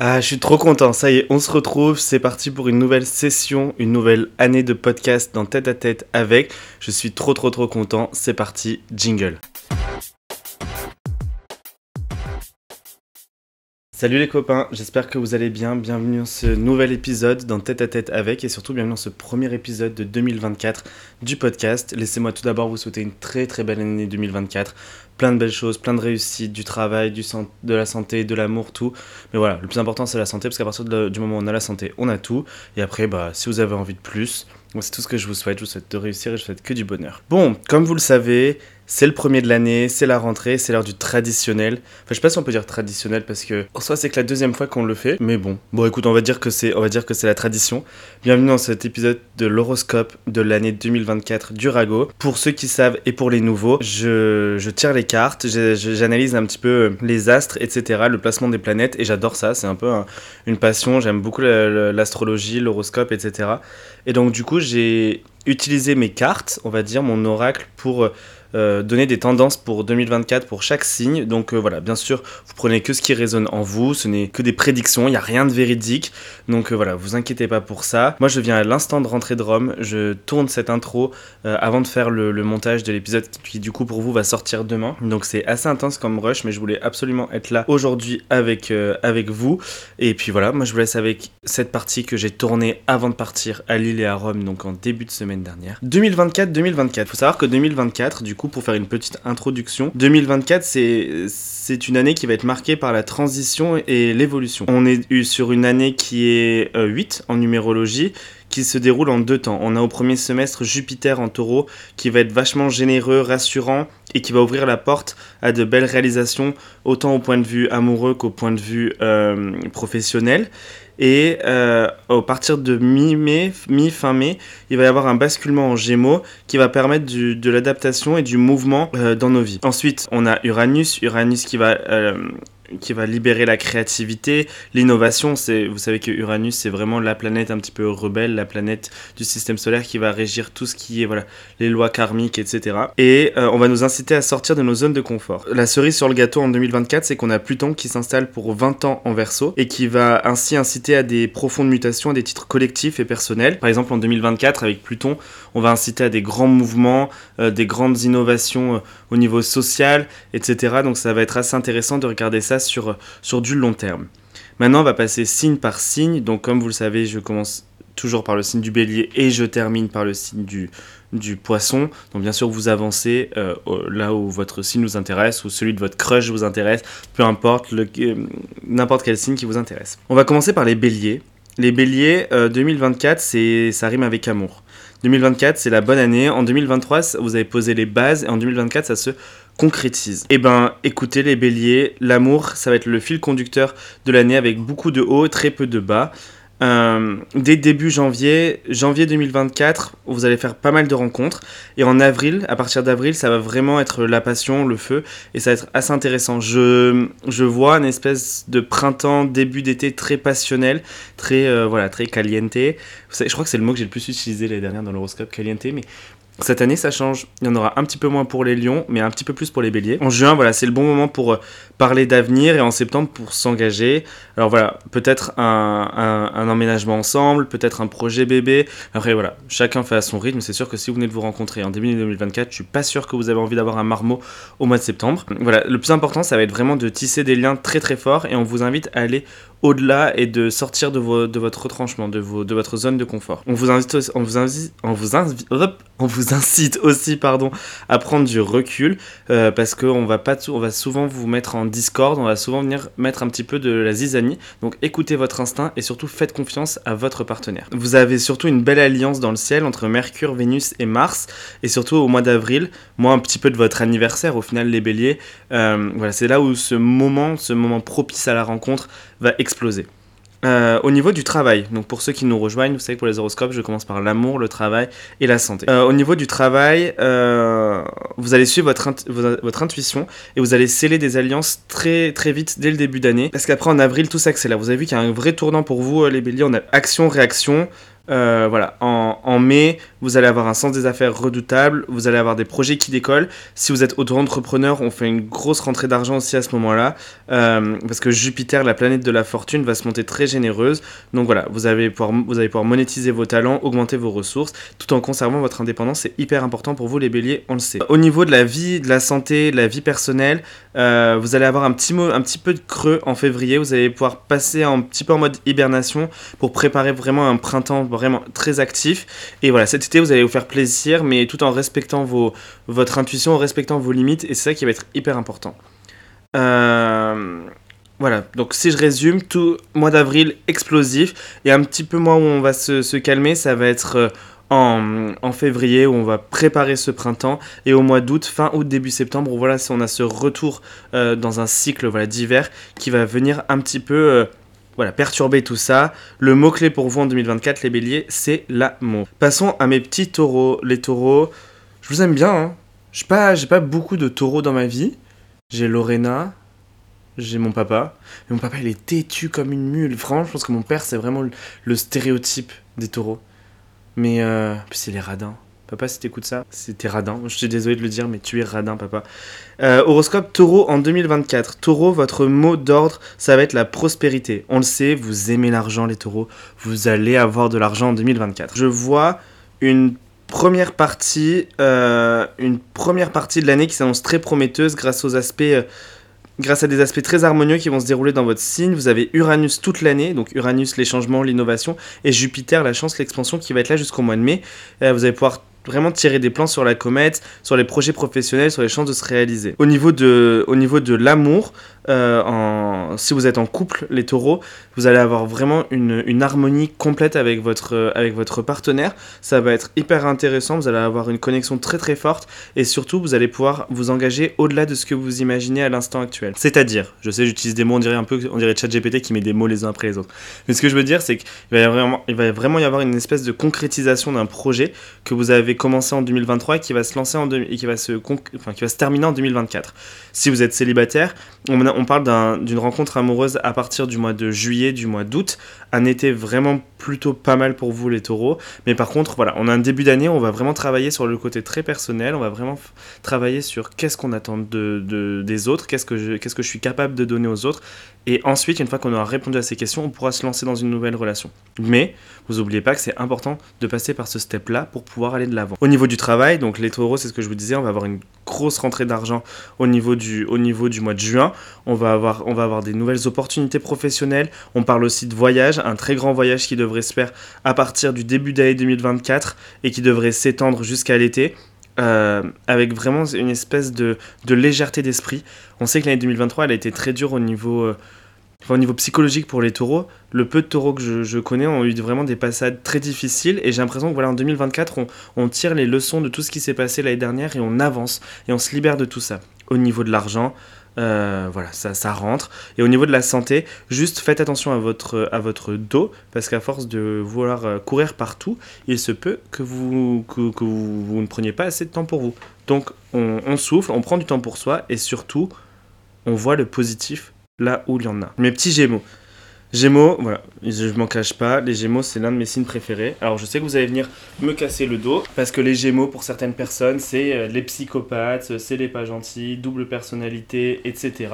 Ah, je suis trop content, ça y est, on se retrouve, c'est parti pour une nouvelle session, une nouvelle année de podcast dans Tête à Tête avec. Je suis trop trop trop content, c'est parti, jingle. Salut les copains, j'espère que vous allez bien. Bienvenue dans ce nouvel épisode dans Tête à Tête avec et surtout bienvenue dans ce premier épisode de 2024 du podcast. Laissez-moi tout d'abord vous souhaiter une très très belle année 2024 plein de belles choses, plein de réussites, du travail, du de la santé, de l'amour, tout. Mais voilà, le plus important c'est la santé, parce qu'à partir du moment où on a la santé, on a tout. Et après, bah, si vous avez envie de plus, c'est tout ce que je vous souhaite. Je vous souhaite de réussir et je vous souhaite que du bonheur. Bon, comme vous le savez, c'est le premier de l'année, c'est la rentrée, c'est l'heure du traditionnel. Enfin, je sais pas si on peut dire traditionnel parce que en soi c'est que la deuxième fois qu'on le fait, mais bon. Bon, écoute, on va dire que c'est, on va dire que c'est la tradition. Bienvenue dans cet épisode de l'horoscope de l'année 2024 du Rago. Pour ceux qui savent et pour les nouveaux, je, je tire les cartes, j'analyse un petit peu les astres, etc., le placement des planètes et j'adore ça. C'est un peu une passion. J'aime beaucoup l'astrologie, l'horoscope, etc. Et donc du coup, j'ai utilisé mes cartes, on va dire, mon oracle pour euh, donner des tendances pour 2024 pour chaque signe. Donc euh, voilà, bien sûr, vous prenez que ce qui résonne en vous, ce n'est que des prédictions, il n'y a rien de véridique. Donc euh, voilà, vous inquiétez pas pour ça. Moi je viens à l'instant de rentrer de Rome, je tourne cette intro avant de faire le, montage de l'épisode qui du coup pour vous va sortir demain. Donc c'est assez intense comme rush, mais je voulais absolument être là aujourd'hui avec, avec vous. Et puis voilà, moi je vous laisse avec cette partie que j'ai tournée avant de partir à Lille et à Rome, donc en début de semaine dernière. 2024-2024, faut savoir que 2024, du coup, pour faire une petite introduction, 2024, c'est une année qui va être marquée par la transition et l'évolution. On est sur une année qui est 8 euh, en numérologie, qui se déroule en deux temps. On a au premier semestre Jupiter en taureau, qui va être vachement généreux, rassurant, et qui va ouvrir la porte à de belles réalisations, autant au point de vue amoureux qu'au point de vue euh, professionnel. Et euh, à partir de mi-mai, mi-fin mai, il va y avoir un basculement en gémeaux qui va permettre de l'adaptation et du mouvement euh, dans nos vies. Ensuite, on a Uranus, Uranus qui va euh, qui va libérer la créativité, l'innovation. C'est, vous savez que Uranus, c'est vraiment la planète un petit peu rebelle, la planète du système solaire qui va régir tout ce qui est voilà, les lois karmiques, etc. Et euh, on va nous inciter à sortir de nos zones de confort. La cerise sur le gâteau en 2024, c'est qu'on a Pluton qui s'installe pour 20 ans en verso et qui va ainsi inciter à des profondes mutations, à des titres collectifs et personnels. Par exemple, en 2024, avec Pluton, on va inciter à des grands mouvements, euh, des grandes innovations euh, au niveau social, etc. Donc ça va être assez intéressant de regarder ça sur, sur du long terme. Maintenant, on va passer signe par signe. Donc, comme vous le savez, je commence toujours par le signe du bélier et je termine par le signe du, du poisson. Donc, bien sûr, vous avancez euh, là où votre signe vous intéresse ou celui de votre crush vous intéresse, peu importe, euh, n'importe quel signe qui vous intéresse. On va commencer par les béliers. Les béliers, 2024, euh, ça rime avec amour. 2024, c'est la bonne année. En 2023, vous avez posé les bases et en 2024, ça se concrétise. Eh ben, écoutez les béliers, l'amour, ça va être le fil conducteur de l'année avec beaucoup de hauts, très peu de bas. Euh, dès début janvier, janvier 2024, vous allez faire pas mal de rencontres. Et en avril, à partir d'avril, ça va vraiment être la passion, le feu. Et ça va être assez intéressant. Je, je vois une espèce de printemps, début d'été très passionnel, très, euh, voilà, très caliente. Je crois que c'est le mot que j'ai le plus utilisé les dernières dans l'horoscope, caliente. Mais cette année, ça change. Il y en aura un petit peu moins pour les lions, mais un petit peu plus pour les béliers. En juin, voilà, c'est le bon moment pour euh, parler d'avenir et en septembre pour s'engager. Alors voilà, peut-être un, emménagement ensemble, peut-être un projet bébé. Après voilà, chacun fait à son rythme. C'est sûr que si vous venez de vous rencontrer en début 2024, je suis pas sûr que vous avez envie d'avoir un marmot au mois de septembre. Voilà, le plus important, ça va être vraiment de tisser des liens très très forts et on vous invite à aller au-delà et de sortir de, votre retranchement, de, votre zone de confort. On vous invite, on vous invite, on vous invite, on vous incite aussi pardon, à prendre du recul euh, parce qu'on va, on va souvent vous mettre en discorde, on va souvent venir mettre un petit peu de la zizanie. Donc écoutez votre instinct et surtout faites confiance à votre partenaire. Vous avez surtout une belle alliance dans le ciel entre Mercure, Vénus et Mars et surtout au mois d'avril, moi un petit peu de votre anniversaire au final les béliers. Euh, voilà, c'est là où ce moment, ce moment propice à la rencontre va exploser. Euh, au niveau du travail, donc pour ceux qui nous rejoignent, vous savez que pour les horoscopes, je commence par l'amour, le travail et la santé. Euh, au niveau du travail, euh, vous allez suivre votre, votre intuition et vous allez sceller des alliances très très vite dès le début d'année. Parce qu'après en avril, tout s'accélère. Vous avez vu qu'il y a un vrai tournant pour vous, les béliers. On a action-réaction. Euh, voilà, en, mai, vous allez avoir un sens des affaires redoutable, vous allez avoir des projets qui décollent. Si vous êtes auto-entrepreneur, on fait une grosse rentrée d'argent aussi à ce moment-là, euh, parce que Jupiter, la planète de la fortune, va se monter très généreuse. Donc voilà, vous allez, pouvoir, vous allez pouvoir monétiser vos talents, augmenter vos ressources, tout en conservant votre indépendance. C'est hyper important pour vous les béliers, on le sait. Au niveau de la vie, de la santé, de la vie personnelle, euh, vous allez avoir un petit, mot, un petit peu de creux en février, vous allez pouvoir passer un petit peu en mode hibernation pour préparer vraiment un printemps vraiment très actif. Et voilà, cet été, vous allez vous faire plaisir, mais tout en respectant vos, votre intuition, en respectant vos limites, et c'est ça qui va être hyper important. Euh, voilà, donc si je résume, tout mois d'avril explosif, et un petit peu moins où on va se, calmer, ça va être... Euh, en, février où on va préparer ce printemps et au mois d'août, fin août, début septembre, où voilà, on a ce retour euh, dans un cycle voilà, d'hiver qui va venir un petit peu voilà, perturber tout ça. Le mot-clé pour vous en 2024, les béliers, c'est l'amour. Passons à mes petits taureaux. Les taureaux, je vous aime bien. Hein. J'ai pas, beaucoup de taureaux dans ma vie. J'ai Lorena, j'ai mon papa. Mais mon papa, il est têtu comme une mule. Franchement, je pense que mon père, c'est vraiment le, stéréotype des taureaux. Mais euh, puis c'est les radins. Papa, si t'écoutes ça, c'était radin. Je suis désolé de le dire, mais tu es radin, papa. Euh, horoscope taureau en 2024. Taureau, votre mot d'ordre, ça va être la prospérité. On le sait, vous aimez l'argent, les taureaux. Vous allez avoir de l'argent en 2024. Je vois une première partie, euh, une première partie de l'année qui s'annonce très prometteuse grâce aux aspects. Euh, grâce à des aspects très harmonieux qui vont se dérouler dans votre signe. Vous avez Uranus toute l'année, donc Uranus les changements, l'innovation, et Jupiter la chance, l'expansion qui va être là jusqu'au mois de mai. vous allez pouvoir vraiment tirer des plans sur la comète, sur les projets professionnels, sur les chances de se réaliser. Au niveau de, au niveau de l'amour, euh, si vous êtes en couple, les taureaux, vous allez avoir vraiment une, harmonie complète avec votre, avec votre partenaire. Ça va être hyper intéressant, vous allez avoir une connexion très très forte et surtout vous allez pouvoir vous engager au-delà de ce que vous imaginez à l'instant actuel. C'est-à-dire, je sais, j'utilise des mots, on dirait un peu, on dirait ChatGPT qui met des mots les uns après les autres. Mais ce que je veux dire, c'est qu'il va, va vraiment y avoir une espèce de concrétisation d'un projet que vous avez commencé en 2023 et qui va se lancer en qui va se, qui va se terminer en 2024. Si vous êtes célibataire, on parle d'une rencontre amoureuse à partir du mois de juillet, du mois d'août. Un été vraiment plutôt pas mal pour vous les taureaux. Mais par contre, voilà, on a un début d'année, on va vraiment travailler sur le côté très personnel. On va vraiment travailler sur qu'est-ce qu'on attend de, des autres, qu'est-ce que, qu'est-ce que je suis capable de donner aux autres. Et ensuite, une fois qu'on aura répondu à ces questions, on pourra se lancer dans une nouvelle relation. Mais vous n'oubliez pas que c'est important de passer par ce step-là pour pouvoir aller de l'avant. Au niveau du travail, donc les taureaux, c'est ce que je vous disais, on va avoir une grosse rentrée d'argent au niveau du, au niveau du mois de juin. On va, avoir, on va avoir des nouvelles opportunités professionnelles. On parle aussi de voyage, un très grand voyage qui devrait se faire à partir du début d'année 2024 et qui devrait s'étendre jusqu'à l'été. Euh, avec vraiment une espèce de, de légèreté d'esprit. On sait que l'année 2023, elle a été très dure au niveau, euh, au niveau psychologique pour les taureaux. Le peu de taureaux que je, connais ont eu vraiment des passades très difficiles et j'ai l'impression que voilà, en 2024, on, on, tire les leçons de tout ce qui s'est passé l'année dernière et on avance et on se libère de tout ça. Au niveau de l'argent, euh, voilà, ça, ça rentre. Et au niveau de la santé, juste faites attention à votre, à votre dos, parce qu'à force de vouloir euh, courir partout, il se peut que, vous, que, vous, vous, ne preniez pas assez de temps pour vous. Donc on, on souffle, on prend du temps pour soi, et surtout, on voit le positif là où il y en a. Mes petits gémeaux. Gémeaux, voilà, je m'en cache pas, les Gémeaux c'est l'un de mes signes préférés. Alors je sais que vous allez venir me casser le dos, parce que les Gémeaux pour certaines personnes c'est euh, les psychopathes, c'est les pas gentils, double personnalité, etc.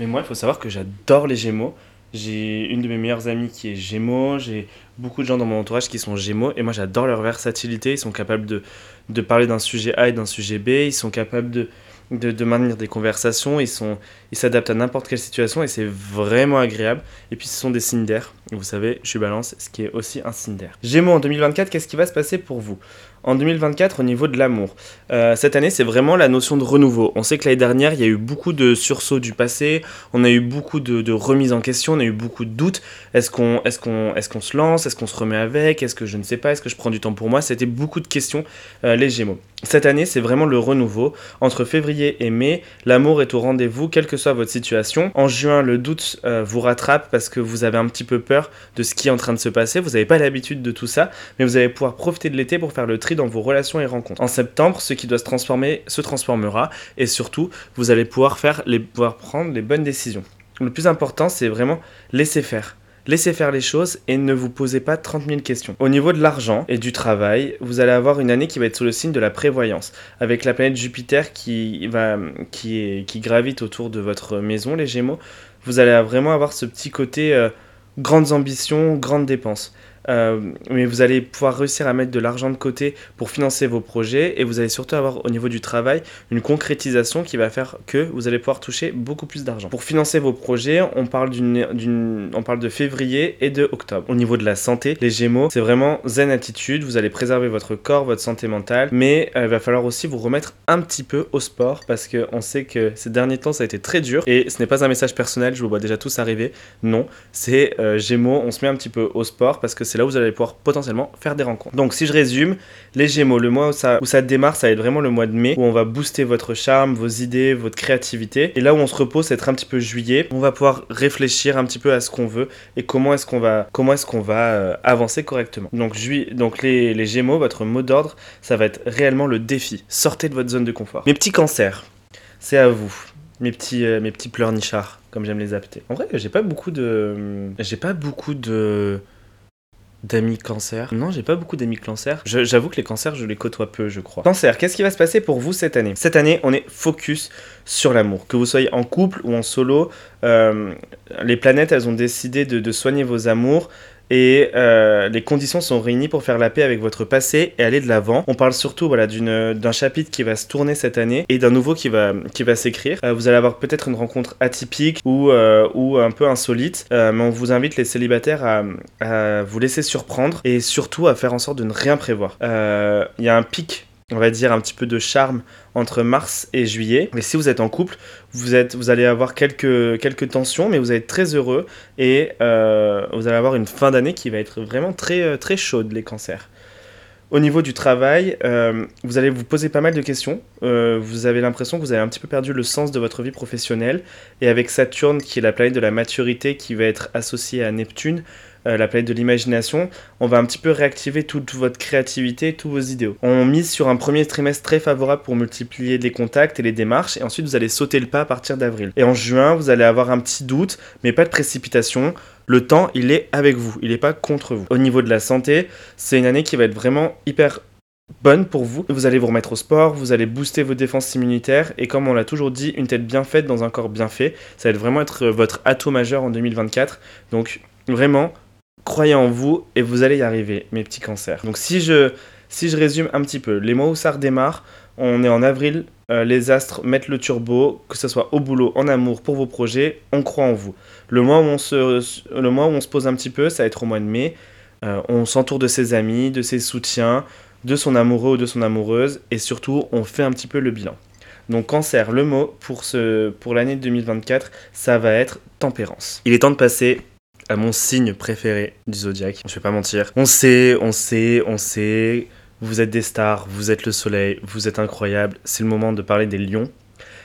Mais moi il faut savoir que j'adore les Gémeaux. J'ai une de mes meilleures amies qui est Gémeaux, j'ai beaucoup de gens dans mon entourage qui sont Gémeaux, et moi j'adore leur versatilité, ils sont capables de, de parler d'un sujet A et d'un sujet B, ils sont capables de, de, maintenir des conversations, ils sont ils s'adaptent à n'importe quelle situation et c'est vraiment agréable. Et puis ce sont des signes d'air. Vous savez, je suis balance, ce qui est aussi un signe d'air. Gémeaux en 2024, qu'est-ce qui va se passer pour vous? En 2024, au niveau de l'amour, euh, cette année, c'est vraiment la notion de renouveau. On sait que l'année dernière, il y a eu beaucoup de sursauts du passé, on a eu beaucoup de, remises en question, on a eu beaucoup de doutes. Est-ce qu'on est est se lance? Est-ce qu'on se remet avec? Est-ce que je ne sais pas? Est-ce que je prends du temps pour moi? C'était beaucoup de questions, euh, les Gémeaux. Cette année, c'est vraiment le renouveau. Entre février et mai, l'amour est au rendez-vous, quel que soit votre situation. En juin, le doute euh, vous rattrape parce que vous avez un petit peu peur de ce qui est en train de se passer. Vous n'avez pas l'habitude de tout ça, mais vous allez pouvoir profiter de l'été pour faire le tri dans vos relations et rencontres. En septembre, ce qui doit se transformer se transformera et surtout, vous allez pouvoir, faire les, pouvoir prendre les bonnes décisions. Le plus important, c'est vraiment laisser faire Laissez faire les choses et ne vous posez pas 30 000 questions. Au niveau de l'argent et du travail, vous allez avoir une année qui va être sous le signe de la prévoyance, avec la planète Jupiter qui, va, qui, gravite autour de votre maison, les Gémeaux. Vous allez vraiment avoir ce petit côté euh, grandes ambitions, grandes dépenses. Euh, mais vous allez pouvoir réussir à mettre de l'argent de côté pour financer vos projets et vous allez surtout avoir au niveau du travail une concrétisation qui va faire que vous allez pouvoir toucher beaucoup plus d'argent. Pour financer vos projets, on parle, d'une, on parle de février et de octobre. Au niveau de la santé, les Gémeaux, c'est vraiment zen attitude, vous allez préserver votre corps, votre santé mentale, mais euh, il va falloir aussi vous remettre un petit peu au sport parce qu'on sait que ces derniers temps ça a été très dur et ce n'est pas un message personnel, je vous vois déjà tous arriver, non, c'est euh, Gémeaux, on se met un petit peu au sport parce que c'est là où vous allez pouvoir potentiellement faire des rencontres. Donc si je résume, les Gémeaux, le mois où ça, démarre, ça va être vraiment le mois de mai, où on va booster votre charme, vos idées, votre créativité. Et là où on se repose, c'est être un petit peu juillet. On va pouvoir réfléchir un petit peu à ce qu'on veut et comment est-ce qu'on va, comment est-ce qu'on va euh, avancer correctement. Donc, juillet, donc les, les Gémeaux, votre mot d'ordre, ça va être réellement le défi. Sortez de votre zone de confort. Mes petits cancers, c'est à vous mes petits, euh, mes petits pleurnichards, comme j'aime les appeler. En vrai, j'ai pas beaucoup de. J'ai pas beaucoup de d'amis cancer. Non, j'ai pas beaucoup d'amis cancer. J'avoue que les cancers, je les côtoie peu, je crois. Cancer, qu'est-ce qui va se passer pour vous cette année? Cette année, on est focus sur l'amour. Que vous soyez en couple ou en solo, euh, les planètes, elles ont décidé de soigner vos amours et euh, les conditions sont réunies pour faire la paix avec votre passé et aller de l'avant. On parle surtout voilà, d'un chapitre qui va se tourner cette année et d'un nouveau qui va, qui va s'écrire. Euh, vous allez avoir peut-être une rencontre atypique ou, euh, ou un peu insolite, mais on vous invite les célibataires à, à, vous laisser surprendre et surtout à faire en sorte de ne rien prévoir. Il y a un pic on va dire, un petit peu de charme entre mars et juillet. Mais si vous êtes en couple, vous, allez avoir quelques, quelques tensions, mais vous allez être très heureux et euh, vous allez avoir une fin d'année qui va être vraiment très, euh, très chaude, les cancers. Au niveau du travail, euh, vous allez vous poser pas mal de questions. vous avez l'impression que vous avez un petit peu perdu le sens de votre vie professionnelle. Et avec Saturne, qui est la planète de la maturité, qui va être associée à Neptune, euh, la planète de l'imagination, on va un petit peu réactiver toute votre créativité, tous vos idéaux. On mise sur un premier trimestre très favorable pour multiplier les contacts et les démarches, et ensuite vous allez sauter le pas à partir d'avril. Et en juin, vous allez avoir un petit doute, mais pas de précipitation. Le temps, il est avec vous, il n'est pas contre vous. Au niveau de la santé, c'est une année qui va être vraiment hyper bonne pour vous. Vous allez vous remettre au sport, vous allez booster vos défenses immunitaires et comme on l'a toujours dit, une tête bien faite dans un corps bien fait, ça va vraiment être votre atout majeur en 2024. Donc vraiment, croyez en vous et vous allez y arriver, mes petits cancers. Donc si je, si je résume un petit peu, les mois où ça redémarre, on est en avril, euh, les astres mettent le turbo, que ce soit au boulot, en amour, pour vos projets, on croit en vous. Le mois où on se, le mois où on se pose un petit peu, ça va être au mois de mai. Euh, on s'entoure de ses amis, de ses soutiens, de son amoureux ou de son amoureuse, et surtout, on fait un petit peu le bilan. Donc cancer, le mot pour, ce, pour l'année 2024, ça va être tempérance. Il est temps de passer à mon signe préféré du zodiaque. Je vais pas mentir. On sait, on sait, on sait. Vous êtes des stars, vous êtes le soleil, vous êtes incroyable. C'est le moment de parler des lions.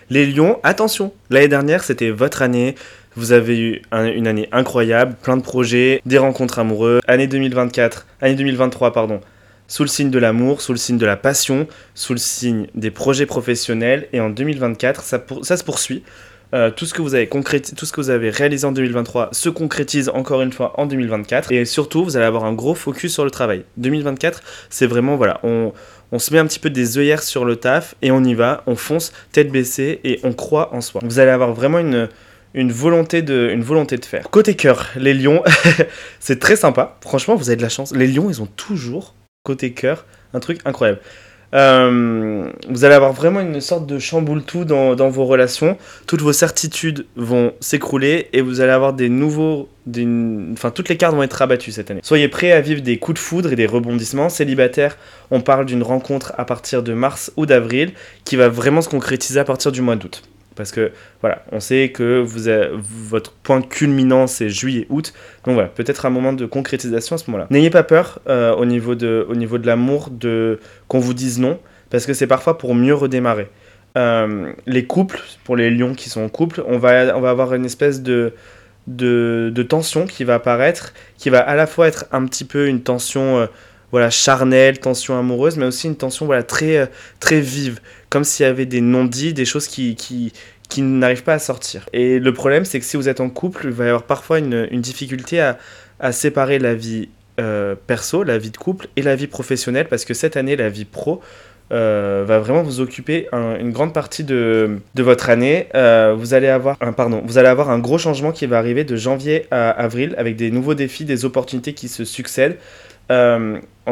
Les lions, attention, l'année dernière c'était votre année. Vous avez eu une année incroyable, plein de projets, des rencontres amoureuses. Année 2024, année 2023, pardon, sous le signe de l'amour, sous le signe de la passion, sous le signe des projets professionnels. Et en 2024, ça, ça se poursuit. Euh, tout, ce que vous avez tout ce que vous avez réalisé en 2023 se concrétise encore une fois en 2024. Et surtout, vous allez avoir un gros focus sur le travail. 2024, c'est vraiment, voilà, on, on se met un petit peu des œillères sur le taf et on y va, on fonce tête baissée et on croit en soi. Vous allez avoir vraiment une, une, volonté, de, une volonté de faire. Côté cœur, les lions, c'est très sympa. Franchement, vous avez de la chance. Les lions, ils ont toujours, côté cœur, un truc incroyable. Euh, vous allez avoir vraiment une sorte de chamboule tout dans, dans vos relations. Toutes vos certitudes vont s'écrouler et vous allez avoir des nouveaux. Enfin, toutes les cartes vont être rabattues cette année. Soyez prêts à vivre des coups de foudre et des rebondissements. Célibataire, on parle d'une rencontre à partir de mars ou d'avril qui va vraiment se concrétiser à partir du mois d'août. Parce que voilà, on sait que vous votre point culminant c'est juillet-août. Donc voilà, peut-être un moment de concrétisation à ce moment-là. N'ayez pas peur euh, au niveau de, au niveau de l'amour de qu'on vous dise non, parce que c'est parfois pour mieux redémarrer. Euh, les couples, pour les lions qui sont en couple, on va, on va avoir une espèce de, de, tension qui va apparaître, qui va à la fois être un petit peu une tension euh, voilà, charnelle, tension amoureuse, mais aussi une tension voilà, très, très vive, comme s'il y avait des non-dits, des choses qui, qui, qui n'arrivent pas à sortir. Et le problème, c'est que si vous êtes en couple, il va y avoir parfois une, une difficulté à, à, séparer la vie euh, perso, la vie de couple et la vie professionnelle, parce que cette année, la vie pro euh, va vraiment vous occuper une grande partie de, de votre année. Euh, vous, allez avoir un, pardon, vous allez avoir un gros changement qui va arriver de janvier à avril, avec des nouveaux défis, des opportunités qui se succèdent.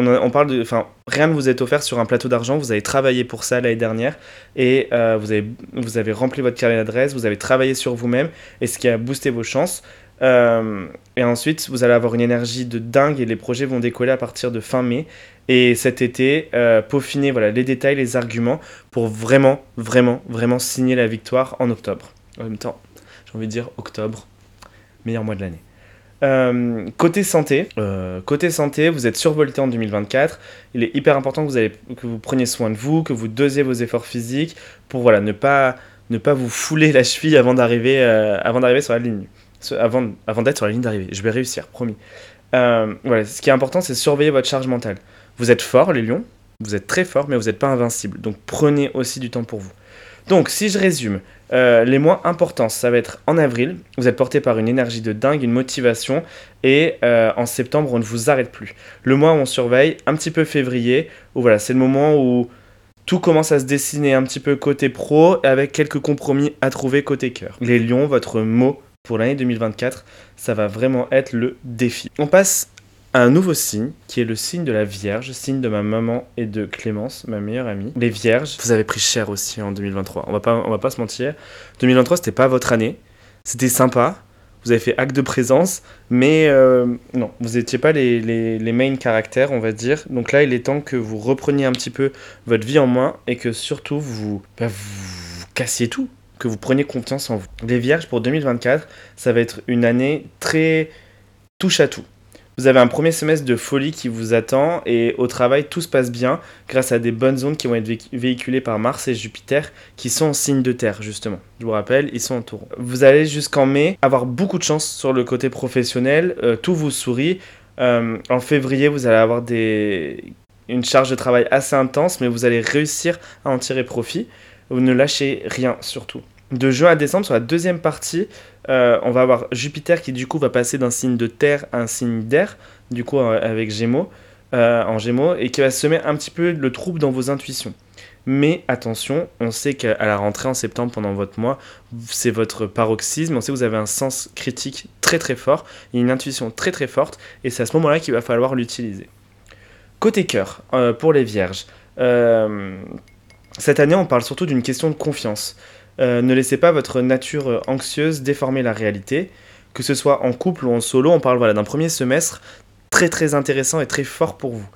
On, parle de, enfin, rien ne vous est offert sur un plateau d'argent. Vous avez travaillé pour ça l'année dernière et euh, vous, avez, vous avez rempli votre carnet d'adresse, vous avez travaillé sur vous-même et ce qui a boosté vos chances. Euh, et ensuite, vous allez avoir une énergie de dingue et les projets vont décoller à partir de fin mai. Et cet été, euh, peaufiner voilà, les détails, les arguments pour vraiment, vraiment, vraiment signer la victoire en octobre. En même temps, j'ai envie de dire octobre, meilleur mois de l'année. Euh, côté santé, euh, côté santé, vous êtes survolté en 2024. Il est hyper important que vous, allez, que vous preniez soin de vous, que vous dosiez vos efforts physiques pour voilà, ne, pas, ne pas vous fouler la cheville avant d'arriver euh, avant d'arriver sur la ligne. Avant, avant d'être sur la ligne d'arrivée. Je vais réussir, promis. Voilà, ce qui est important, c'est surveiller votre charge mentale. Vous êtes fort, les lions. Vous êtes très fort, mais vous n'êtes pas invincible. Donc prenez aussi du temps pour vous. Donc, si je résume, euh, les mois importants, ça va être en avril, vous êtes porté par une énergie de dingue, une motivation, et euh, en septembre, on ne vous arrête plus. Le mois où on surveille, un petit peu février, où voilà, c'est le moment où tout commence à se dessiner un petit peu côté pro, avec quelques compromis à trouver côté cœur. Les lions, votre mot pour l'année 2024, ça va vraiment être le défi. On passe un nouveau signe qui est le signe de la Vierge, signe de ma maman et de Clémence, ma meilleure amie. Les Vierges, vous avez pris cher aussi en 2023. On va pas, on va pas se mentir. 2023, c'était pas votre année. C'était sympa. Vous avez fait acte de présence, mais euh, non, vous n'étiez pas les, les, les, main caractères, on va dire. Donc là, il est temps que vous repreniez un petit peu votre vie en main et que surtout vous, bah, vous cassiez tout, que vous preniez confiance en vous. Les Vierges, pour 2024, ça va être une année très touche à tout. Vous avez un premier semestre de folie qui vous attend et au travail tout se passe bien grâce à des bonnes ondes qui vont être véhiculées par Mars et Jupiter qui sont en signe de terre justement. Je vous rappelle, ils sont en taureau. Vous allez jusqu'en mai avoir beaucoup de chance sur le côté professionnel, euh, tout vous sourit. Euh, en février, vous allez avoir une charge de travail assez intense mais vous allez réussir à en tirer profit. Vous ne lâchez rien surtout. De juin à décembre, sur la deuxième partie, euh, on va avoir Jupiter qui du coup va passer d'un signe de terre à un signe d'air, du coup avec Gémeaux, euh, en Gémeaux, et qui va semer un petit peu le trouble dans vos intuitions. Mais attention, on sait qu'à la rentrée en septembre pendant votre mois, c'est votre paroxysme, on sait que vous avez un sens critique très très fort, une intuition très très forte, et c'est à ce moment-là qu'il va falloir l'utiliser. Côté cœur, euh, pour les vierges, cette année on parle surtout d'une question de confiance. Euh, ne laissez pas votre nature euh, anxieuse déformer la réalité. Que ce soit en couple ou en solo, on parle voilà, d'un premier semestre très très intéressant et très fort pour vous.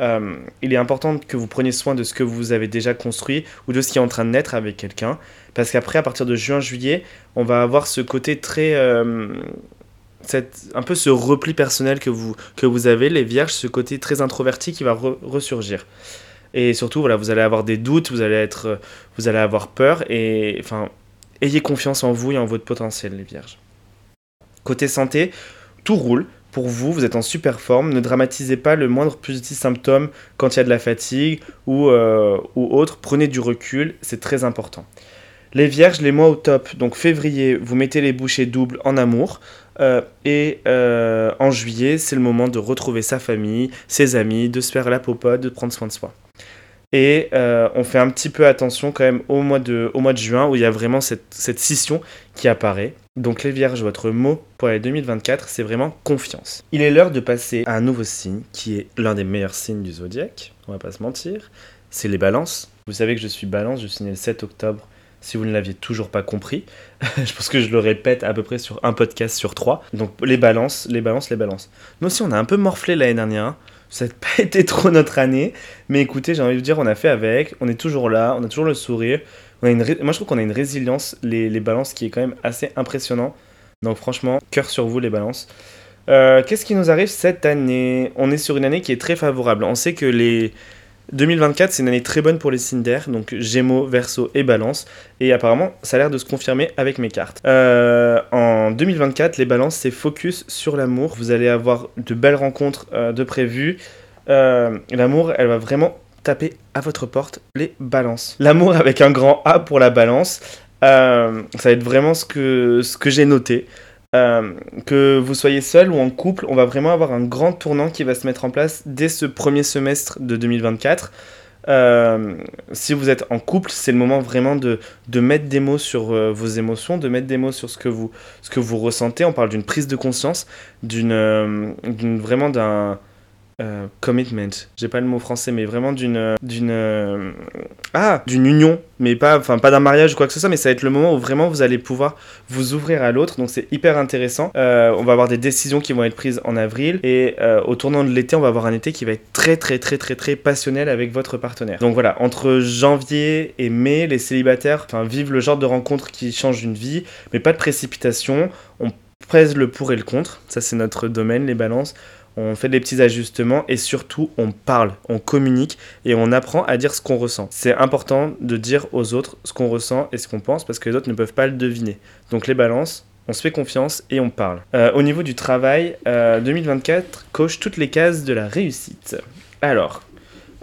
Euh, il est important que vous preniez soin de ce que vous avez déjà construit ou de ce qui est en train de naître avec quelqu'un. Parce qu'après, à partir de juin-juillet, on va avoir ce côté très... Un peu ce repli personnel que vous, que vous avez, les vierges, ce côté très introverti qui va re ressurgir. Et surtout, voilà, vous allez avoir des doutes, vous allez, être, vous allez avoir peur. Et enfin, ayez confiance en vous et en votre potentiel, les vierges. Côté santé, tout roule. Pour vous, vous êtes en super forme. Ne dramatisez pas le moindre petit symptôme quand il y a de la fatigue ou, euh, ou autre. Prenez du recul, c'est très important. Les vierges, les mois au top. Donc février, vous mettez les bouchées doubles en amour. Euh, et euh, en juillet, c'est le moment de retrouver sa famille, ses amis, de se faire la popote, de prendre soin de soi. Et euh, on fait un petit peu attention quand même au mois de, au mois de juin où il y a vraiment cette, cette scission qui apparaît. Donc les vierges, votre mot pour l'année 2024, c'est vraiment confiance. Il est l'heure de passer à un nouveau signe qui est l'un des meilleurs signes du zodiaque, on va pas se mentir, c'est les balances. Vous savez que je suis balance, je suis né le 7 octobre si vous ne l'aviez toujours pas compris. je pense que je le répète à peu près sur un podcast sur trois. Donc les balances, les balances, les balances. Nous aussi, on a un peu morflé l'année dernière. Hein. Ça n'a pas été trop notre année. Mais écoutez, j'ai envie de vous dire, on a fait avec. On est toujours là. On a toujours le sourire. On a une Moi, je trouve qu'on a une résilience, les, les, balances, qui est quand même assez impressionnant. Donc franchement, cœur sur vous, les balances. Euh, Qu'est-ce qui nous arrive cette année? On est sur une année qui est très favorable. On sait que les 2024, c'est une année très bonne pour les signes donc Gémeaux, Verseau et Balance. Et apparemment, ça a l'air de se confirmer avec mes cartes. Euh, en 2024, les balances, c'est focus sur l'amour. Vous allez avoir de belles rencontres euh, de prévues. Euh, l'amour, elle va vraiment taper à votre porte les balances. L'amour avec un grand A pour la balance. Ça va être vraiment ce que, ce que j'ai noté. Euh, que vous soyez seul ou en couple, on va vraiment avoir un grand tournant qui va se mettre en place dès ce premier semestre de 2024. Euh, si vous êtes en couple, c'est le moment vraiment de, de mettre des mots sur vos émotions, de mettre des mots sur ce que vous, ce que vous ressentez. On parle d'une prise de conscience, d'une vraiment d'un euh, commitment. J'ai pas le mot français, mais vraiment d'une d'une euh, ah d'une union, mais pas enfin pas d'un mariage ou quoi que ce soit, mais ça va être le moment où vraiment vous allez pouvoir vous ouvrir à l'autre. Donc c'est hyper intéressant. Euh, on va avoir des décisions qui vont être prises en avril et au tournant de l'été, on va avoir un été qui va être très très très très très passionnel avec votre partenaire. Donc voilà, entre janvier et mai, les célibataires vivent le genre de rencontre qui change une vie, mais pas de précipitation. On pèse le pour et le contre. Ça c'est notre domaine, les balances on fait des petits ajustements et surtout on parle, on communique et on apprend à dire ce qu'on ressent. C'est important de dire aux autres ce qu'on ressent et ce qu'on pense parce que les autres ne peuvent pas le deviner. Donc les balances, on se fait confiance et on parle. Euh, au niveau du travail, 2024 euh, coche toutes les cases de la réussite. Alors,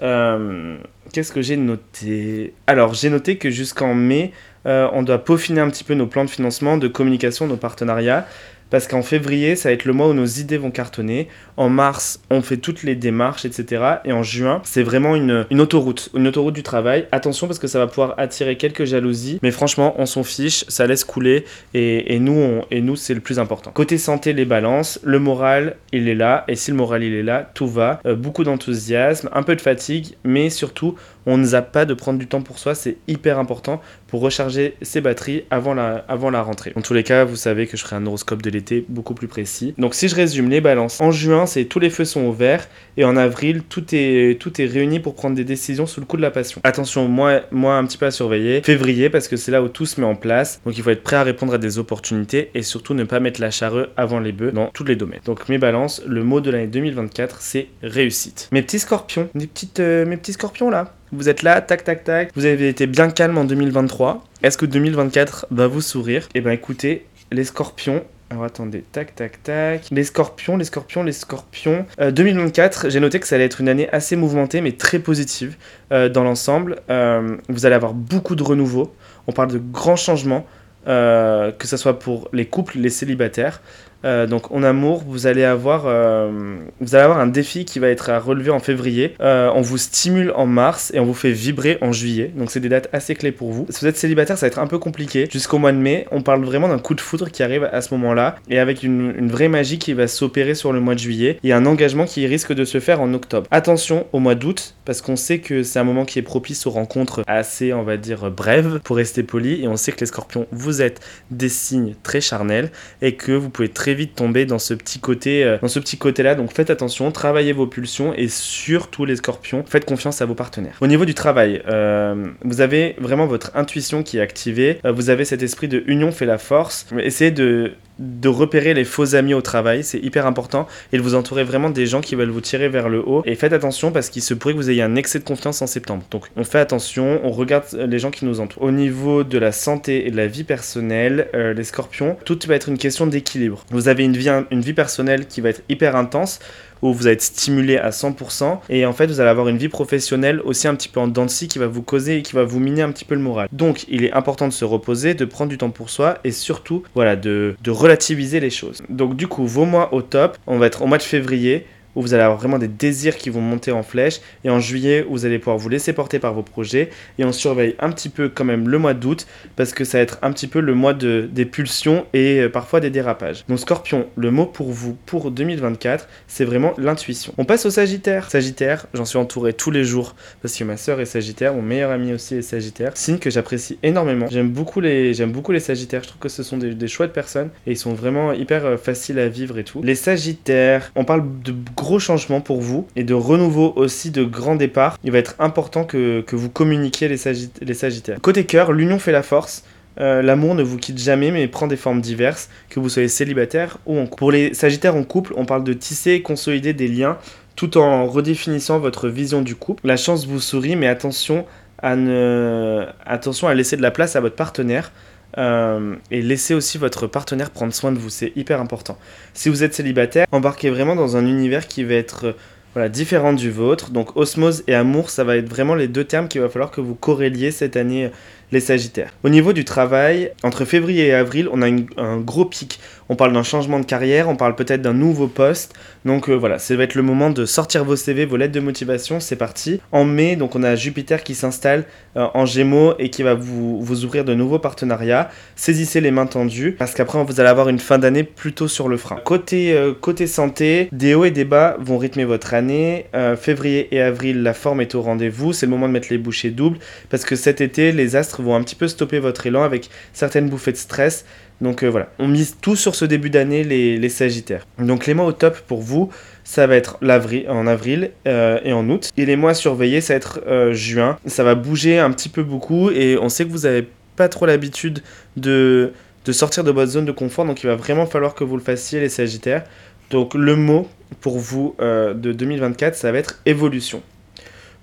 euh, qu'est-ce que j'ai noté? Alors, j'ai noté que jusqu'en mai, on doit peaufiner un petit peu nos plans de financement, de communication, nos partenariats parce qu'en février, ça va être le mois où nos idées vont cartonner. En mars, on fait toutes les démarches, etc. Et en juin, c'est vraiment une, autoroute, une autoroute du travail. Attention parce que ça va pouvoir attirer quelques jalousies, mais franchement, on s'en fiche, ça laisse couler et, et nous, et nous, c'est le plus important. Côté santé, les balances, le moral, il est là, et si le moral il est là, tout va. Euh, beaucoup d'enthousiasme, un peu de fatigue, mais surtout, on ne zappe pas de prendre du temps pour soi, c'est hyper important pour recharger ses batteries avant la, avant la rentrée. En tous les cas, vous savez que je ferai un horoscope de l'été beaucoup plus précis. Donc si je résume les balances, en juin, c'est tous les feux sont ouverts et en avril, tout est, tout est réuni pour prendre des décisions sous le coup de la passion. Attention, moi, moi un petit peu à surveiller. Février, parce que c'est là où tout se met en place. Donc il faut être prêt à répondre à des opportunités et surtout ne pas mettre la charrue avant les bœufs dans tous les domaines. Donc mes balances, le mot de l'année 2024, c'est réussite. Mes petits scorpions, mes, petites, euh, mes petits scorpions là, vous êtes là, tac, tac, tac. Vous avez été bien calme en 2023. Est-ce que 2024 va vous sourire? Eh ben écoutez, les scorpions, alors attendez, tac, tac, tac. Les scorpions, les scorpions, les scorpions. 2024, euh, j'ai noté que ça allait être une année assez mouvementée, mais très positive euh, dans l'ensemble. Euh, vous allez avoir beaucoup de renouveau. On parle de grands changements, que ce soit pour les couples, les célibataires. Euh, donc en amour, vous allez avoir, euh, vous allez avoir un défi qui va être à relever en février. Euh, on vous stimule en mars et on vous fait vibrer en juillet. Donc c'est des dates assez clés pour vous. Si vous êtes célibataire, ça va être un peu compliqué. Jusqu'au mois de mai, on parle vraiment d'un coup de foudre qui arrive à ce moment-là et avec une, vraie magie qui va s'opérer sur le mois de juillet et un engagement qui risque de se faire en octobre. Attention au mois d'août parce qu'on sait que c'est un moment qui est propice aux rencontres assez, on va dire, brèves pour rester poli et on sait que les scorpions, vous êtes des signes très charnels et que vous pouvez très vite tomber dans ce petit côté, euh, dans ce petit côté-là. Donc faites attention, travaillez vos pulsions et surtout les scorpions, faites confiance à vos partenaires. Au niveau du travail, euh, vous avez vraiment votre intuition qui est activée. Euh, vous avez cet esprit de union fait la force. Essayez de de repérer les faux amis au travail, c'est hyper important, et de vous entourer vraiment des gens qui veulent vous tirer vers le haut. Et faites attention parce qu'il se pourrait que vous ayez un excès de confiance en septembre. Donc on fait attention, on regarde les gens qui nous entourent. Au niveau de la santé et de la vie personnelle, euh, les scorpions, tout va être une question d'équilibre. Vous avez une vie, une vie personnelle qui va être hyper intense, où vous être stimulé à 100% et en fait vous allez avoir une vie professionnelle aussi un petit peu en dents qui va vous causer et qui va vous miner un petit peu le moral. Donc il est important de se reposer, de prendre du temps pour soi et surtout voilà de, de relativiser les choses. Donc du coup vos mois au top, on va être au mois de février où vous allez avoir vraiment des désirs qui vont monter en flèche. Et en juillet, vous allez pouvoir vous laisser porter par vos projets. Et on surveille un petit peu quand même le mois d'août, parce que ça va être un petit peu le mois de, des pulsions et euh, parfois des dérapages. Donc Scorpion, le mot pour vous pour 2024, c'est vraiment l'intuition. On passe au Sagittaire. Sagittaire, j'en suis entouré tous les jours, parce que ma soeur est Sagittaire, mon meilleur ami aussi est Sagittaire. Signe que j'apprécie énormément. J'aime beaucoup, les, beaucoup les Sagittaires, je trouve que ce sont des, des chouettes personnes, et ils sont vraiment hyper euh, faciles à vivre et tout. Les Sagittaires, on parle de gros gros changements pour vous et de renouveau aussi de grands départs. Il va être important que, vous communiquiez les, les Sagittaires. Côté cœur, l'union fait la force. Euh, l'amour ne vous quitte jamais mais prend des formes diverses, que vous soyez célibataire ou en couple. Pour les Sagittaires en couple, on parle de tisser et consolider des liens tout en redéfinissant votre vision du couple. La chance vous sourit, mais attention à, ne... attention à laisser de la place à votre partenaire. Euh, et laissez aussi votre partenaire prendre soin de vous, c'est hyper important. Si vous êtes célibataire, embarquez vraiment dans un univers qui va être euh, différent du vôtre. Donc osmose et amour, ça va être vraiment les deux termes qu'il va falloir que vous corréliez cette année les Sagittaires. Au niveau du travail, entre février et avril, on a un gros pic. On parle d'un changement de carrière, on parle peut-être d'un nouveau poste. Donc euh, voilà, ça va être le moment de sortir vos CV, vos lettres de motivation, c'est parti. En mai, donc on a Jupiter qui s'installe euh, en Gémeaux et qui va vous, ouvrir de nouveaux partenariats. Saisissez les mains tendues parce qu'après vous allez avoir une fin d'année plutôt sur le frein. Côté, euh, côté santé, des hauts et des bas vont rythmer votre année. février et avril, la forme est au rendez-vous. C'est le moment de mettre les bouchées doubles parce que cet été, les astres vont un petit peu stopper votre élan avec certaines bouffées de stress. Donc euh, voilà, on mise tout sur ce début d'année, les, Sagittaires. Donc les mois au top pour vous, ça va être en avril euh, et en août. Et les mois surveillés, ça va être euh, juin. Ça va bouger un petit peu beaucoup et on sait que vous n'avez pas trop l'habitude de, de sortir de votre zone de confort. Donc il va vraiment falloir que vous le fassiez, les Sagittaires. Donc le mot pour vous de 2024, ça va être évolution.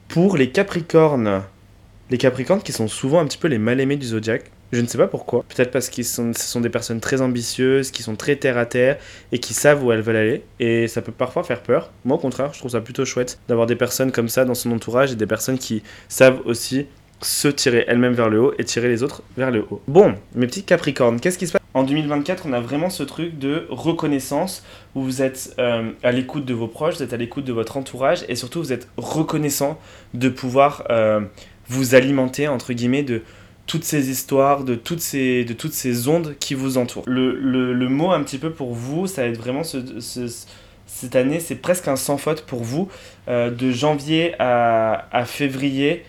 Pour les Capricornes, les Capricornes qui sont souvent un petit peu les mal-aimés du zodiaque, je ne sais pas pourquoi. Peut-être parce que ce sont des personnes très ambitieuses, qui sont très terre à terre et qui savent où elles veulent aller. Et ça peut parfois faire peur. Moi, au contraire, je trouve ça plutôt chouette d'avoir des personnes comme ça dans son entourage et des personnes qui savent aussi se tirer elles-mêmes vers le haut et tirer les autres vers le haut. Bon, mes petits Capricornes, qu'est-ce qui se passe? En 2024, on a vraiment ce truc de reconnaissance où vous êtes euh, à l'écoute de vos proches, vous êtes à l'écoute de votre entourage et surtout vous êtes reconnaissant de pouvoir euh, vous alimenter, entre guillemets, de toutes ces histoires, de toutes ces, de toutes ces ondes qui vous entourent. Le, le, mot un petit peu pour vous, ça va être vraiment ce, cette année, c'est presque un sans faute pour vous. Euh, de janvier à, à février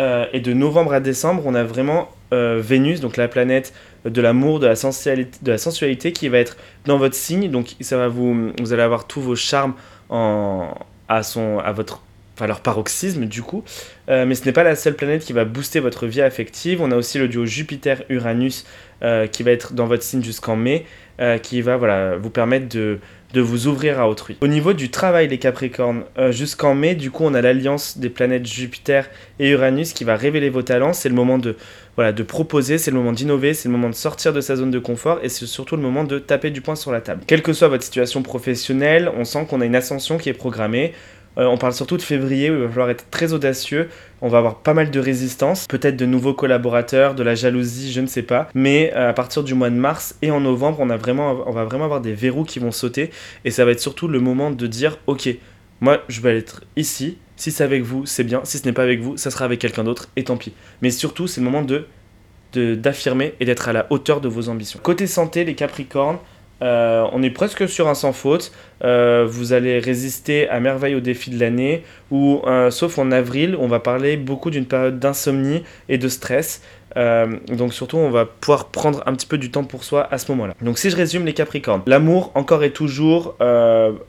euh, et de novembre à décembre, on a vraiment euh, Vénus, donc la planète de l'amour, de, la sensualité, de la sensualité qui va être dans votre signe. Donc ça va vous, vous allez avoir tous vos charmes en, à, son, à votre enfin leur paroxysme du coup. Euh, mais ce n'est pas la seule planète qui va booster votre vie affective. On a aussi le duo Jupiter-Uranus euh, qui va être dans votre signe jusqu'en mai, euh, qui va voilà, vous permettre de, de, vous ouvrir à autrui. Au niveau du travail, les Capricornes, jusqu'en mai, du coup, on a l'alliance des planètes Jupiter et Uranus qui va révéler vos talents. C'est le moment de, voilà, de proposer, c'est le moment d'innover, c'est le moment de sortir de sa zone de confort et c'est surtout le moment de taper du poing sur la table. Quelle que soit votre situation professionnelle, on sent qu'on a une ascension qui est programmée. Euh, on parle surtout de février où il va falloir être très audacieux. On va avoir pas mal de résistance, peut-être de nouveaux collaborateurs, de la jalousie, je ne sais pas. Mais euh, à partir du mois de mars et en novembre, on, a vraiment, on va vraiment avoir des verrous qui vont sauter. Et ça va être surtout le moment de dire Ok, moi je vais être ici. Si c'est avec vous, c'est bien. Si ce n'est pas avec vous, ça sera avec quelqu'un d'autre et tant pis. Mais surtout, c'est le moment de d'affirmer et d'être à la hauteur de vos ambitions. Côté santé, les Capricornes, euh, on est presque sur un sans faute. Euh, vous allez résister à merveille au défi de l'année, ou euh, sauf en avril, on va parler beaucoup d'une période d'insomnie et de stress. donc surtout, on va pouvoir prendre un petit peu du temps pour soi à ce moment-là. Donc si je résume les Capricornes, l'amour encore et toujours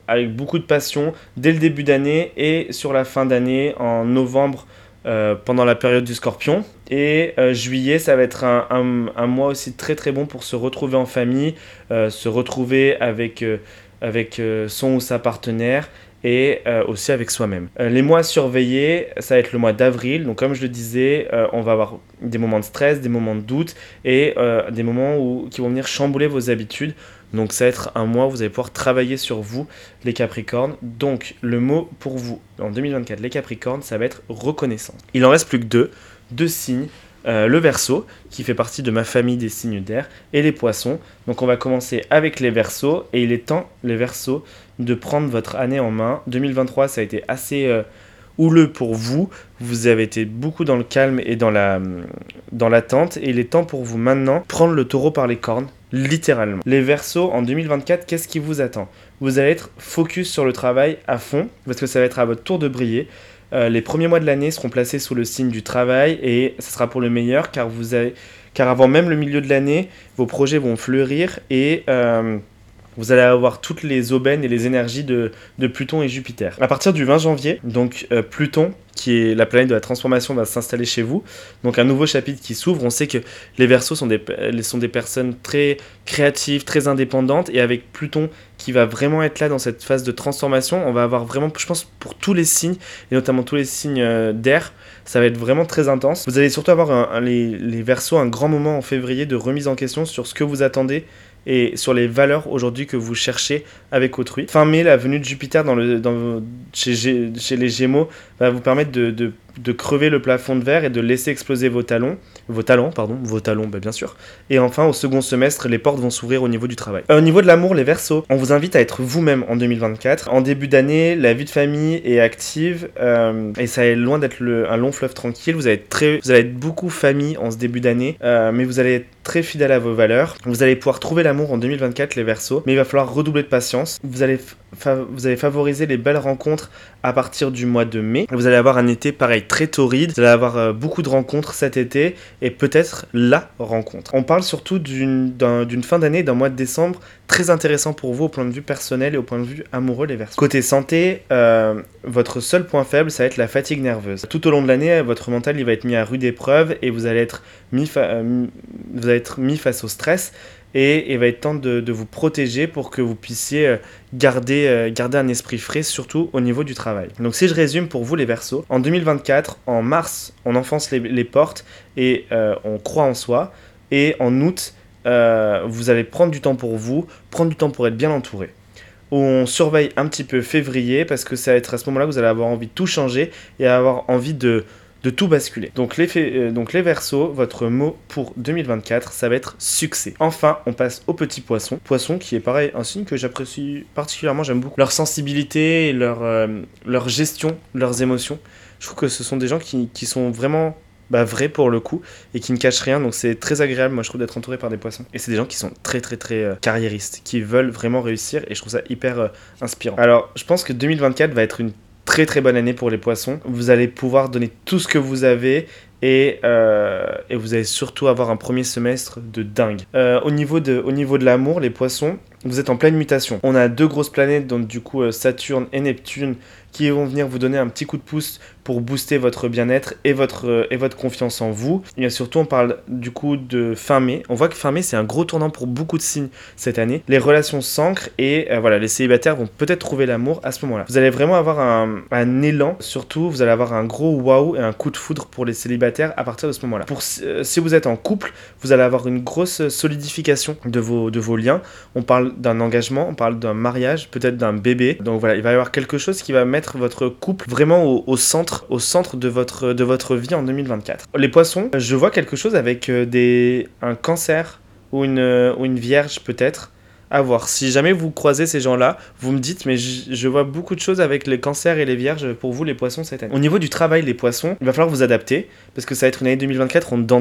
avec beaucoup de passion dès le début d'année et sur la fin d'année en novembre. Pendant la période du scorpion. Et euh, juillet, ça va être un, mois aussi très très bon pour se retrouver en famille, euh, se retrouver avec, euh, avec son ou sa partenaire et aussi avec soi-même. les mois surveillés, ça va être le mois d'avril. Donc comme je le disais, on va avoir des moments de stress, des moments de doute et des moments où, qui vont venir chambouler vos habitudes. Donc ça va être un mois où vous allez pouvoir travailler sur vous, les Capricornes. Donc le mot pour vous en 2024, les Capricornes, ça va être reconnaissance. Il en reste plus que deux deux signes. Euh, le verso, qui fait partie de ma famille des signes d'air, et les poissons. Donc on va commencer avec les versos, et il est temps, les versos, de prendre votre année en main. 2023, ça a été assez euh, houleux pour vous. Vous avez été beaucoup dans le calme et dans la dans l'attente, et il est temps pour vous maintenant prendre le taureau par les cornes, littéralement. Les versos, en 2024, qu'est-ce qui vous attend? Vous allez être focus sur le travail à fond, parce que ça va être à votre tour de briller. Euh, les premiers mois de l'année seront placés sous le signe du travail et ce sera pour le meilleur car, vous avez, car avant même le milieu de l'année, vos projets vont fleurir et euh, vous allez avoir toutes les aubaines et les énergies de, Pluton et Jupiter. À partir du 20 janvier, donc euh, Pluton qui est la planète de la transformation, va s'installer chez vous. Donc un nouveau chapitre qui s'ouvre. On sait que les Verseaux sont des, sont des personnes très créatives, très indépendantes. Et avec Pluton qui va vraiment être là dans cette phase de transformation, on va avoir vraiment, je pense, pour tous les signes, et notamment tous les signes euh, d'air, ça va être vraiment très intense. Vous allez surtout avoir les, les un grand moment en février de remise en question sur ce que vous attendez et sur les valeurs aujourd'hui que vous cherchez avec autrui. Fin mai, la venue de Jupiter chez, les Gémeaux va vous permettre de crever le plafond de verre et de laisser exploser vos talons, vos talents, pardon, vos talons, bah, bien sûr. Et enfin, au second semestre, les portes vont s'ouvrir au niveau du travail. Euh, au niveau de l'amour, les versos, on vous invite à être vous-même en 2024. En début d'année, la vie de famille est active euh, et ça est loin d'être un long fleuve tranquille. Vous allez être très, vous allez être beaucoup famille en ce début d'année, euh, mais vous allez être très fidèle à vos valeurs. Vous allez pouvoir trouver l'amour en 2024, les versos, mais il va falloir redoubler de patience. Vous allez, vous allez favoriser les belles rencontres à partir du mois de mai. Vous allez avoir un été pareil très torride. Vous allez avoir euh, beaucoup de rencontres cet été et peut-être la rencontre. On parle surtout d'une fin d'année, d'un mois de décembre très intéressant pour vous au point de vue personnel et au point de vue amoureux les versos. Côté santé, euh, votre seul point faible, ça va être la fatigue nerveuse. Tout au long de l'année, votre mental il va être mis à rude épreuve et vous allez être mis, euh, vous allez être mis face au stress et il va être temps de, vous protéger pour que vous puissiez euh, garder, euh, garder un esprit frais, surtout au niveau du travail. Donc si je résume pour vous les versos, en 2024, en mars, on enfonce les, portes et euh, on croit en soi, et en août, vous allez prendre du temps pour vous, prendre du temps pour être bien entouré. On surveille un petit peu février parce que ça va être à ce moment-là que vous allez avoir envie de tout changer et avoir envie de, de tout basculer. Donc les, euh, donc les versos, votre mot pour 2024, ça va être succès. Enfin, on passe aux petits poissons. Poisson qui est pareil, un signe que j'apprécie particulièrement, j'aime beaucoup. Leur sensibilité, leur, euh, leur gestion, leurs émotions. Je trouve que ce sont des gens qui, sont vraiment bah, pour le coup et qui ne cachent rien. Donc c'est très agréable, moi je trouve, d'être entouré par des poissons. Et c'est des gens qui sont très très très euh, carriéristes, qui veulent vraiment réussir et je trouve ça hyper inspirant. Alors je pense que 2024 va être une très très bonne année pour les poissons. Vous allez pouvoir donner tout ce que vous avez et, euh, et vous allez surtout avoir un premier semestre de dingue. Euh, au niveau de, au niveau de l'amour, les poissons, vous êtes en pleine mutation. On a deux grosses planètes, donc du coup euh, Saturne et Neptune, qui vont venir vous donner un petit coup de pouce pour booster votre bien-être et votre, et votre confiance en vous. Et surtout, on parle du coup de fin mai. On voit que fin mai, c'est un gros tournant pour beaucoup de signes cette année. Les relations s'ancrent et voilà, les célibataires vont peut-être trouver l'amour à ce moment-là. Vous allez vraiment avoir un, un, élan, surtout, vous allez avoir un gros waouh et un coup de foudre pour les célibataires à partir de ce moment-là. Pour si vous êtes en couple, vous allez avoir une grosse solidification de vos, de vos liens. On parle d'un engagement, on parle d'un mariage, peut-être d'un bébé. Donc voilà, il va y avoir quelque chose qui va mettre votre couple vraiment au, centre, au centre de votre, de votre vie en 2024. Les poissons, je vois quelque chose avec euh, des, un cancer ou une, euh, ou une vierge peut-être. À voir. Si jamais vous croisez ces gens-là, vous me dites, mais je, vois beaucoup de choses avec les cancers et les vierges pour vous, les poissons, cette année. Au niveau du travail, les poissons, il va falloir vous adapter, parce que ça va être une année 2024 en dents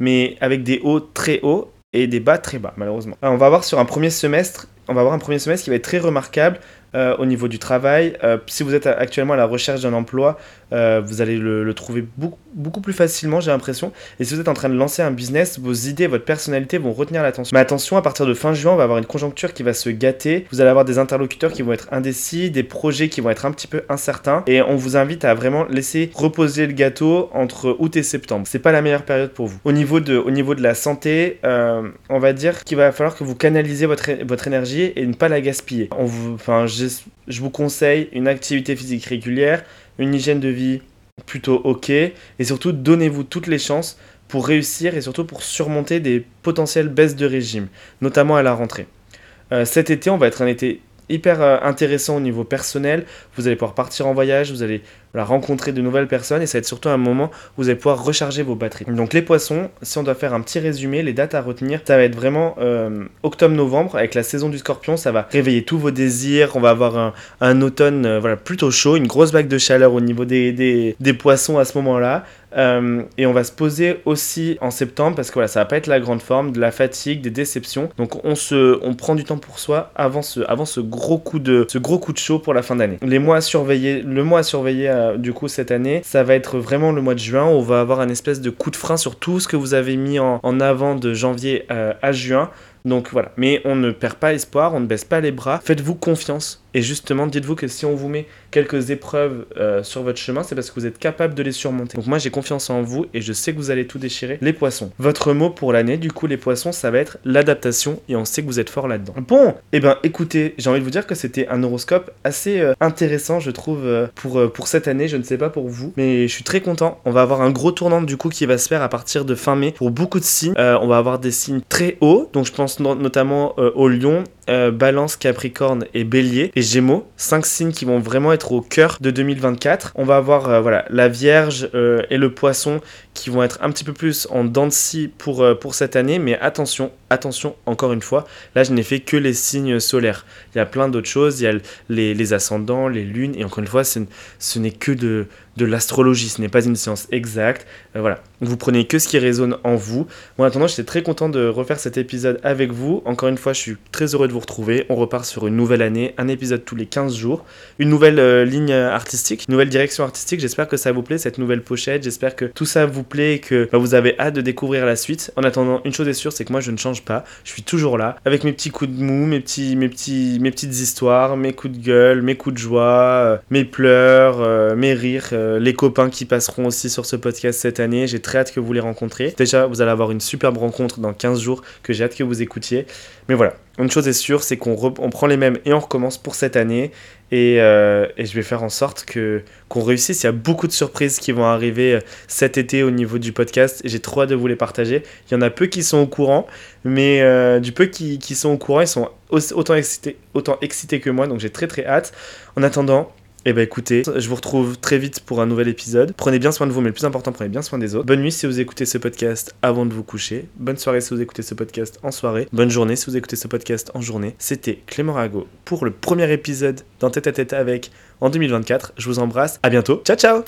mais avec des hauts très hauts et des bas très bas, malheureusement. on va avoir sur un premier semestre, on va avoir un premier semestre qui va être très remarquable euh, au niveau du travail. Euh, si vous êtes actuellement à la recherche d'un emploi, euh, vous allez le, trouver beaucoup, plus facilement, j'ai l'impression. Et si vous êtes en train de lancer un business, vos idées, votre personnalité vont retenir l'attention. Mais attention, à partir de fin juin, on va avoir une conjoncture qui va se gâter. Vous allez avoir des interlocuteurs qui vont être indécis, des projets qui vont être un petit peu incertains. Et on vous invite à vraiment laisser reposer le gâteau entre août et septembre. C'est pas la meilleure période pour vous. Au niveau de, la santé, on va dire qu'il va falloir que vous canalisez votre énergie et ne pas la gaspiller. Je vous conseille une activité physique régulière, une hygiène de vie plutôt ok, et surtout donnez-vous toutes les chances pour réussir et surtout pour surmonter des potentielles baisses de régime, notamment à la rentrée. Euh, cet été, on va être un été hyper euh, intéressant au niveau personnel. Vous allez pouvoir partir en voyage, vous allez rencontrer de nouvelles personnes et ça va être surtout un moment où vous allez pouvoir recharger vos batteries. Donc les poissons, si on doit faire un petit résumé, les dates à retenir, ça va être vraiment euh, octobre-novembre avec la saison du scorpion, ça va réveiller tous vos désirs, on va avoir un, automne euh, voilà, plutôt chaud, une grosse vague de chaleur au niveau des, des, des poissons à ce moment-là. Euh, et on va se poser aussi en septembre parce que voilà, ça va pas être la grande forme, de la fatigue, des déceptions. Donc on prend du temps pour soi avant ce, gros coup de, ce gros coup pour la fin d'année. Les mois à le mois à surveiller euh, du coup cette année, ça va être vraiment le mois de juin. On va avoir un espèce de coup de frein sur tout ce que vous avez mis en, avant de janvier euh, à juin. Donc voilà, mais on ne perd pas espoir, on ne baisse pas les bras. Faites-vous confiance et justement, dites-vous que si on vous met quelques épreuves euh, sur votre chemin, c'est parce que vous êtes capable de les surmonter. Donc moi, j'ai confiance en vous et je sais que vous allez tout déchirer. Les poissons. Votre mot pour l'année, du coup, les poissons, ça va être l'adaptation et on sait que vous êtes fort là-dedans. Bon, et eh ben écoutez, j'ai envie de vous dire que c'était un horoscope assez euh, intéressant, je trouve, euh, pour, pour cette année. Je ne sais pas pour vous, mais je suis très content. On va avoir un gros tournant du coup qui va se faire à partir de fin mai pour beaucoup de signes. on va avoir des signes très hauts, donc je pense notamment au lion euh, Balance, Capricorne et Bélier et Gémeaux. Cinq signes qui vont vraiment être au cœur de 2024. On va avoir euh, voilà, la Vierge euh, et le Poisson qui vont être un petit peu plus en dents de scie pour, pour cette année. Mais attention, attention, encore une fois, là je n'ai fait que les signes solaires. Il y a plein d'autres choses. Il y a les, ascendants, les lunes. Et encore une fois, ce n'est que de de l'astrologie, ce n'est pas une science exacte. Voilà, vous prenez que ce qui résonne en vous. en attendant, j'étais très content de refaire cet épisode avec vous. Encore une fois, je suis très heureux de vous retrouver. On repart sur une nouvelle année, un épisode tous les 15 jours, une nouvelle euh, ligne artistique, une nouvelle direction artistique. J'espère que ça vous plaît, cette nouvelle pochette. J'espère que tout ça vous plaît et que bah, vous avez hâte de découvrir la suite. En attendant, une chose est sûre, c'est que moi, je ne change pas. Je suis toujours là, avec mes petits coups de mou, mes, petits, mes, petits, mes petites histoires, mes coups de gueule, mes coups de joie, euh, mes pleurs, mes rires euh, les copains qui passeront aussi sur ce podcast cette année. J'ai très hâte que vous les rencontriez. Déjà, vous allez avoir une superbe rencontre dans 15 jours que j'ai hâte que vous écoutiez. Mais voilà, une chose est sûre, c'est qu'on prend les mêmes et on recommence pour cette année. Et, euh, je vais faire en sorte qu'on réussisse. Il y a beaucoup de surprises qui vont arriver euh, cet été au niveau du podcast. J'ai trop hâte de vous les partager. Il y en a peu qui sont au courant, mais du peu qui, sont au courant, ils sont autant excités que moi. Donc j'ai très très hâte. En attendant, et eh bah ben, écoutez, je vous retrouve très vite pour un nouvel épisode. Prenez bien soin de vous, mais le plus important, prenez bien soin des autres. Bonne nuit si vous écoutez ce podcast avant de vous coucher. Bonne soirée si vous écoutez ce podcast en soirée. Bonne journée si vous écoutez ce podcast en journée. C'était Clément Rago pour le premier épisode dans Tête à Tête avec en 2024. Je vous embrasse. À bientôt. Ciao ciao